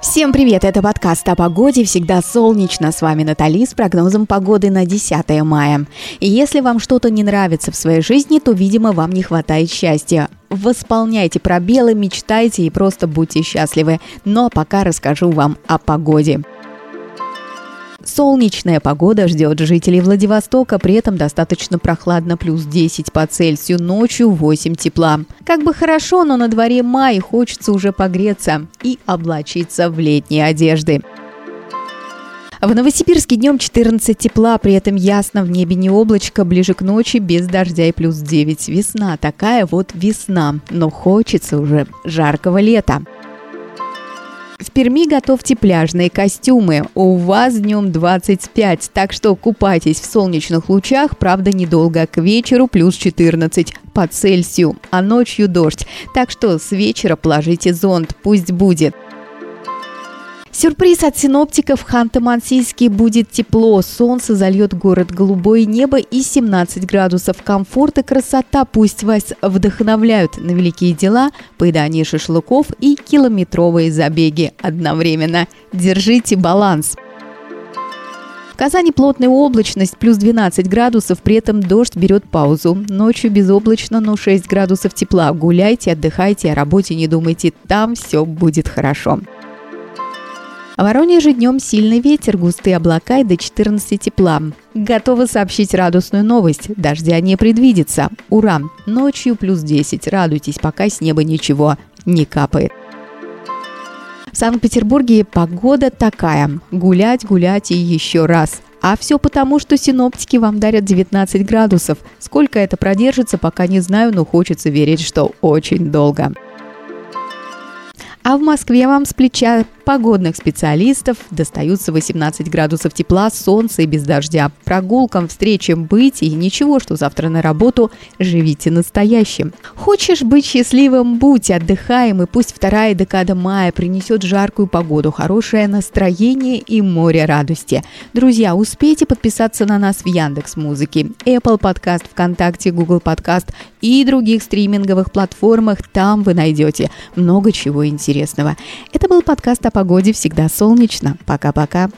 Всем привет, это подкаст о погоде, всегда солнечно. С вами Натали с прогнозом погоды на 10 мая. И если вам что-то не нравится в своей жизни, то, видимо, вам не хватает счастья. Восполняйте пробелы, мечтайте и просто будьте счастливы. Но пока расскажу вам о погоде. Солнечная погода ждет жителей Владивостока, при этом достаточно прохладно, плюс 10 по Цельсию, ночью 8 тепла. Как бы хорошо, но на дворе май, хочется уже погреться и облачиться в летние одежды. В Новосибирске днем 14 тепла, при этом ясно, в небе не облачко, ближе к ночи без дождя и плюс 9. Весна, такая вот весна, но хочется уже жаркого лета. В Перми готовьте пляжные костюмы. У вас днем 25, так что купайтесь в солнечных лучах, правда недолго, к вечеру плюс 14 по Цельсию, а ночью дождь. Так что с вечера положите зонт, пусть будет. Сюрприз от синоптиков. Ханты-Мансийский будет тепло. Солнце зальет город голубое небо и 17 градусов. Комфорт и красота пусть вас вдохновляют на великие дела, поедание шашлыков и километровые забеги одновременно. Держите баланс. В Казани плотная облачность, плюс 12 градусов, при этом дождь берет паузу. Ночью безоблачно, но 6 градусов тепла. Гуляйте, отдыхайте, о работе не думайте, там все будет хорошо. В Воронеже днем сильный ветер, густые облака и до 14 тепла. Готовы сообщить радостную новость. Дождя не предвидится. Ура! Ночью плюс 10. Радуйтесь, пока с неба ничего не капает. В Санкт-Петербурге погода такая. Гулять, гулять и еще раз. А все потому, что синоптики вам дарят 19 градусов. Сколько это продержится, пока не знаю, но хочется верить, что очень долго. А в Москве вам с плеча погодных специалистов достаются 18 градусов тепла, солнца и без дождя. Прогулкам, встречам быть и ничего, что завтра на работу, живите настоящим. Хочешь быть счастливым, будь отдыхаем, и пусть вторая декада мая принесет жаркую погоду, хорошее настроение и море радости. Друзья, успейте подписаться на нас в Яндекс Музыке, Apple Podcast, ВКонтакте, Google Podcast и других стриминговых платформах. Там вы найдете много чего интересного. Это был подкаст о погоде всегда солнечно. Пока-пока.